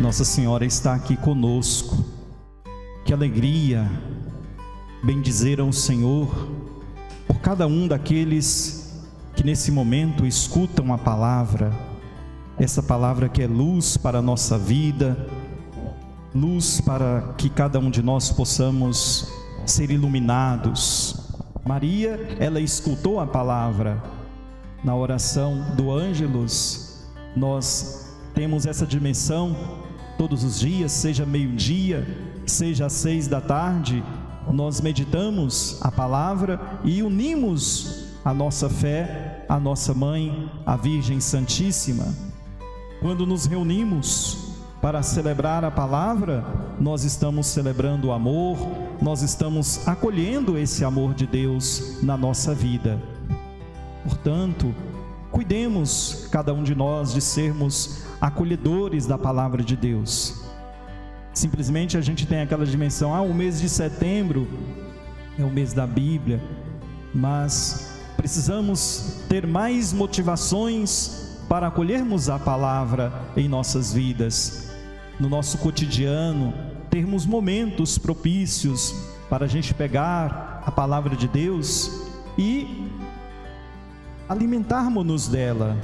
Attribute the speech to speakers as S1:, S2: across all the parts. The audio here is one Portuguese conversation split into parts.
S1: Nossa Senhora está aqui conosco. Que alegria bendizer ao Senhor por cada um daqueles que nesse momento escutam a palavra, essa palavra que é luz para a nossa vida, luz para que cada um de nós possamos ser iluminados. Maria, ela escutou a palavra na oração do Ângelus, nós temos essa dimensão todos os dias, seja meio-dia, seja às seis da tarde, nós meditamos a palavra e unimos a nossa fé à nossa mãe, a Virgem Santíssima. Quando nos reunimos para celebrar a palavra, nós estamos celebrando o amor, nós estamos acolhendo esse amor de Deus na nossa vida. Portanto, cuidemos cada um de nós de sermos acolhedores da palavra de Deus. Simplesmente a gente tem aquela dimensão, ah, o mês de setembro é o mês da Bíblia, mas precisamos ter mais motivações para acolhermos a palavra em nossas vidas, no nosso cotidiano, termos momentos propícios para a gente pegar a palavra de Deus e alimentarmos-nos dela,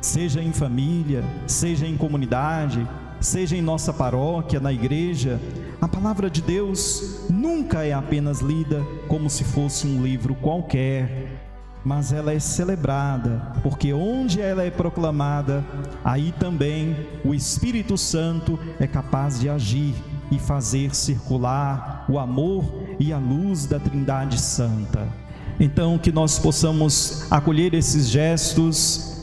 S1: seja em família, seja em comunidade, seja em nossa paróquia, na igreja, a palavra de Deus nunca é apenas lida como se fosse um livro qualquer, mas ela é celebrada, porque onde ela é proclamada, aí também o Espírito Santo é capaz de agir e fazer circular o amor e a luz da Trindade Santa. Então, que nós possamos acolher esses gestos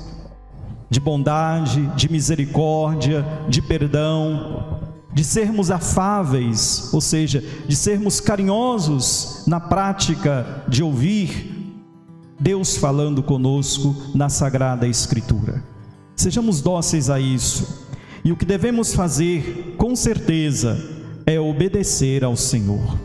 S1: de bondade, de misericórdia, de perdão, de sermos afáveis, ou seja, de sermos carinhosos na prática de ouvir Deus falando conosco na Sagrada Escritura. Sejamos dóceis a isso. E o que devemos fazer, com certeza, é obedecer ao Senhor.